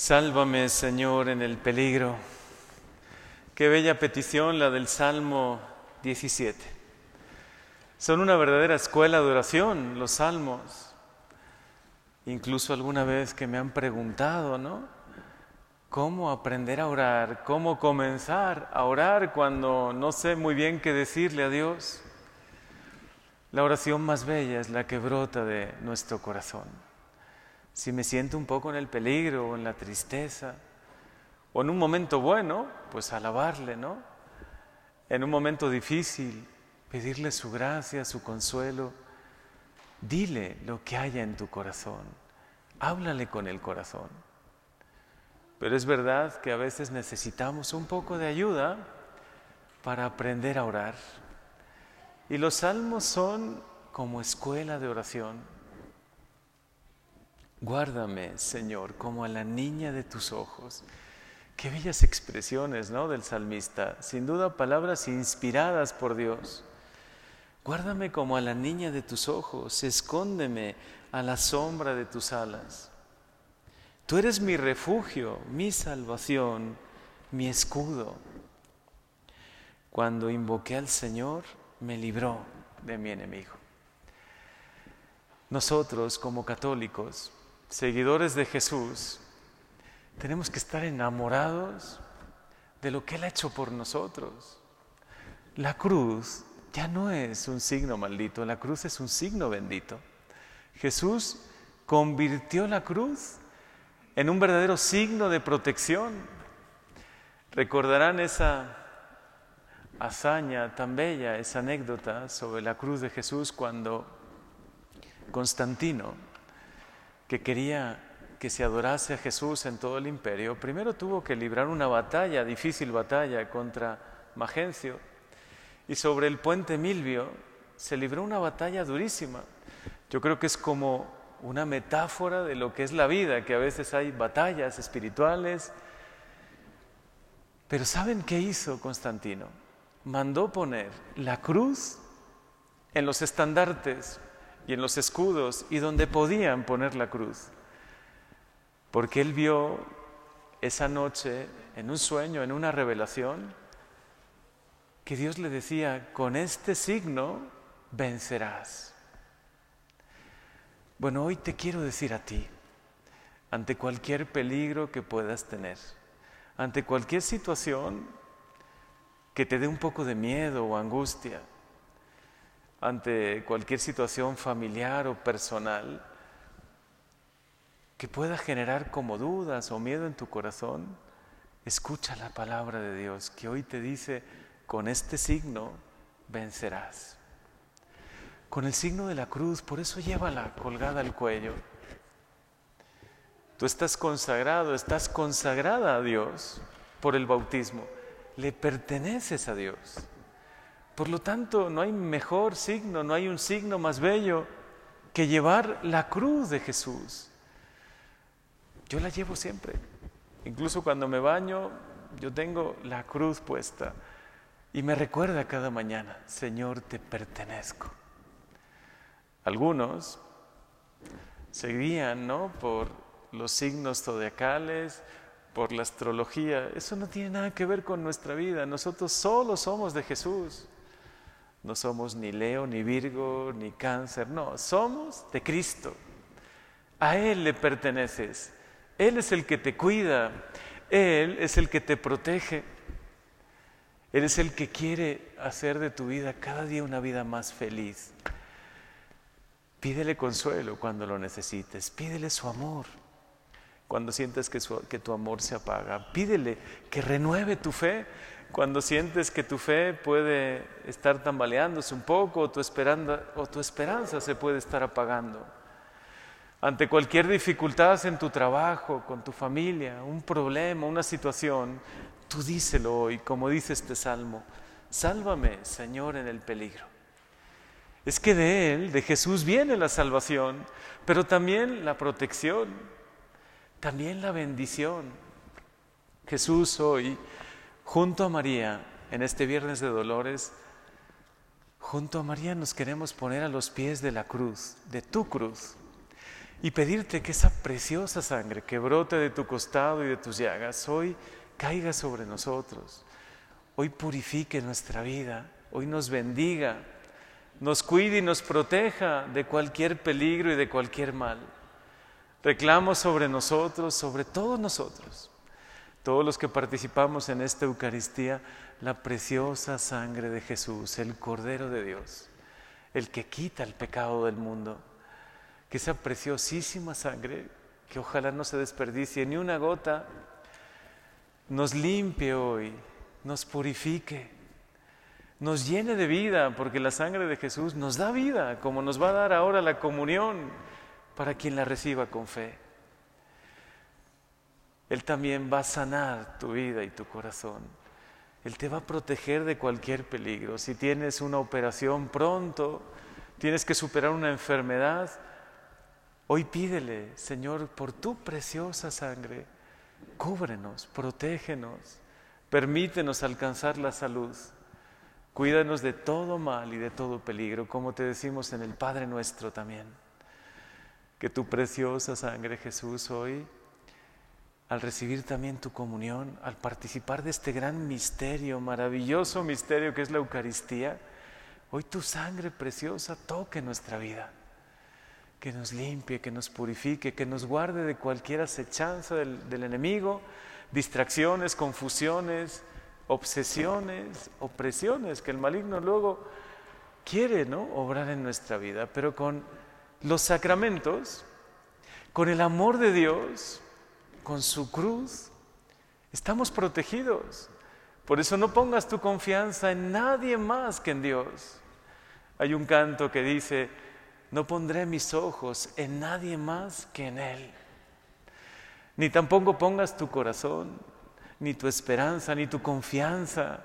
Sálvame, Señor, en el peligro. Qué bella petición la del Salmo 17. Son una verdadera escuela de oración los salmos. Incluso alguna vez que me han preguntado, ¿no? ¿Cómo aprender a orar? ¿Cómo comenzar a orar cuando no sé muy bien qué decirle a Dios? La oración más bella es la que brota de nuestro corazón si me siento un poco en el peligro o en la tristeza, o en un momento bueno, pues alabarle, ¿no? En un momento difícil, pedirle su gracia, su consuelo. Dile lo que haya en tu corazón. Háblale con el corazón. Pero es verdad que a veces necesitamos un poco de ayuda para aprender a orar. Y los salmos son como escuela de oración. Guárdame, Señor, como a la niña de tus ojos. Qué bellas expresiones, ¿no? Del salmista. Sin duda palabras inspiradas por Dios. Guárdame como a la niña de tus ojos. Escóndeme a la sombra de tus alas. Tú eres mi refugio, mi salvación, mi escudo. Cuando invoqué al Señor, me libró de mi enemigo. Nosotros como católicos seguidores de Jesús, tenemos que estar enamorados de lo que Él ha hecho por nosotros. La cruz ya no es un signo maldito, la cruz es un signo bendito. Jesús convirtió la cruz en un verdadero signo de protección. Recordarán esa hazaña tan bella, esa anécdota sobre la cruz de Jesús cuando Constantino que quería que se adorase a Jesús en todo el imperio, primero tuvo que librar una batalla, difícil batalla contra Magencio, y sobre el puente Milvio se libró una batalla durísima. Yo creo que es como una metáfora de lo que es la vida, que a veces hay batallas espirituales. Pero ¿saben qué hizo Constantino? Mandó poner la cruz en los estandartes y en los escudos y donde podían poner la cruz. Porque él vio esa noche en un sueño, en una revelación, que Dios le decía, con este signo vencerás. Bueno, hoy te quiero decir a ti, ante cualquier peligro que puedas tener, ante cualquier situación que te dé un poco de miedo o angustia, ante cualquier situación familiar o personal que pueda generar como dudas o miedo en tu corazón, escucha la palabra de Dios que hoy te dice, con este signo vencerás. Con el signo de la cruz, por eso llévala colgada al cuello. Tú estás consagrado, estás consagrada a Dios por el bautismo, le perteneces a Dios. Por lo tanto, no hay mejor signo, no hay un signo más bello que llevar la cruz de Jesús. Yo la llevo siempre. Incluso cuando me baño, yo tengo la cruz puesta y me recuerda cada mañana, Señor, te pertenezco. Algunos se guían, ¿no? Por los signos zodiacales, por la astrología. Eso no tiene nada que ver con nuestra vida. Nosotros solo somos de Jesús. No somos ni Leo, ni Virgo, ni Cáncer, no, somos de Cristo. A Él le perteneces. Él es el que te cuida, Él es el que te protege. Él es el que quiere hacer de tu vida cada día una vida más feliz. Pídele consuelo cuando lo necesites, pídele su amor cuando sientes que, que tu amor se apaga, pídele que renueve tu fe cuando sientes que tu fe puede estar tambaleándose un poco o tu, esperanza se puede estar apagando. Ante cualquier dificultad en tu trabajo, con tu familia, un problema, una situación, tú díselo hoy, como dice este salmo, sálvame, Señor, en el peligro. Es que de Él, de Jesús, viene la salvación, pero también la protección, también la bendición. Jesús hoy Junto a María, en este viernes de dolores, junto a María nos queremos poner a los pies de la cruz, de tu cruz. y pedirte que esa preciosa sangre que brote de tu costado y de tus llagas hoy caiga sobre nosotros, hoy purifique nuestra vida, hoy nos bendiga, nos cuide y nos proteja de cualquier peligro y de cualquier mal. Reclamo sobre nosotros, sobre todos nosotros, todos los que participamos en esta Eucaristía, la preciosa sangre de Jesús, el Cordero de Dios, el que quita el pecado del mundo que esa preciosísima sangre, que ojalá no se desperdicie ni una gota, nos limpie hoy, nos purifique, nos llene de vida, porque la sangre de Jesús nos da vida, como nos va a dar ahora la comunión para quien la reciba con fe. Él también va a sanar tu vida y tu corazón. Él te va a proteger de cualquier peligro. Si tienes una operación pronto, tienes que superar una enfermedad, Hoy pídele, Señor, por tu preciosa sangre, cúbrenos, protégenos, permítenos alcanzar la salud. Cuídanos de todo mal y de todo peligro, como te decimos en el Padre nuestro también. Que tu preciosa sangre, Jesús, hoy, al recibir también tu comunión, al participar de este gran misterio, maravilloso misterio que es la Eucaristía, hoy tu sangre preciosa toque nuestra vida que nos limpie, que nos purifique, que nos guarde de cualquier acechanza del, enemigo, distracciones, confusiones, obsesiones, opresiones, que el maligno luego quiere ¿no? obrar en nuestra vida, pero con los sacramentos, con el amor de Dios, con su cruz, estamos protegidos. Por eso no pongas tu confianza en nadie más que en Dios. Hay un canto que dice, no pondré mis ojos en nadie más que en Él. Ni tampoco pongas tu corazón, ni tu esperanza, ni tu confianza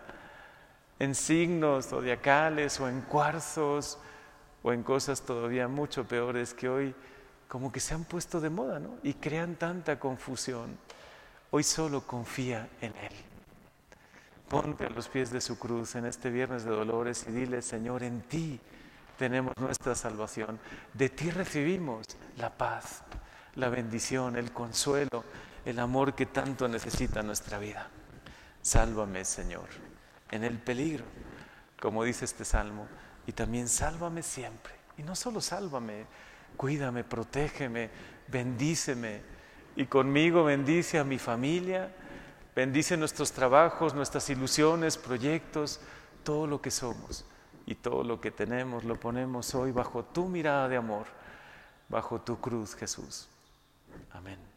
en signos zodiacales o en cuarzos o en cosas todavía mucho peores que hoy como que se han puesto de moda ¿no? y crean tanta confusión. Hoy solo confía en Él. Ponte a los pies de su cruz en este viernes de dolores y dile, Señor, en ti tenemos nuestra salvación. De ti recibimos la paz, la bendición, el consuelo, el amor que tanto necesita nuestra vida. Sálvame, Señor, en el peligro, como dice este salmo, y también sálvame siempre. Y no solo sálvame, cuídame, protégeme, bendíceme. Y conmigo bendice a mi familia, bendice nuestros trabajos, nuestras ilusiones, proyectos, todo lo que somos y todo lo que tenemos lo ponemos hoy bajo tu mirada de amor, bajo tu cruz, Jesús. Amén.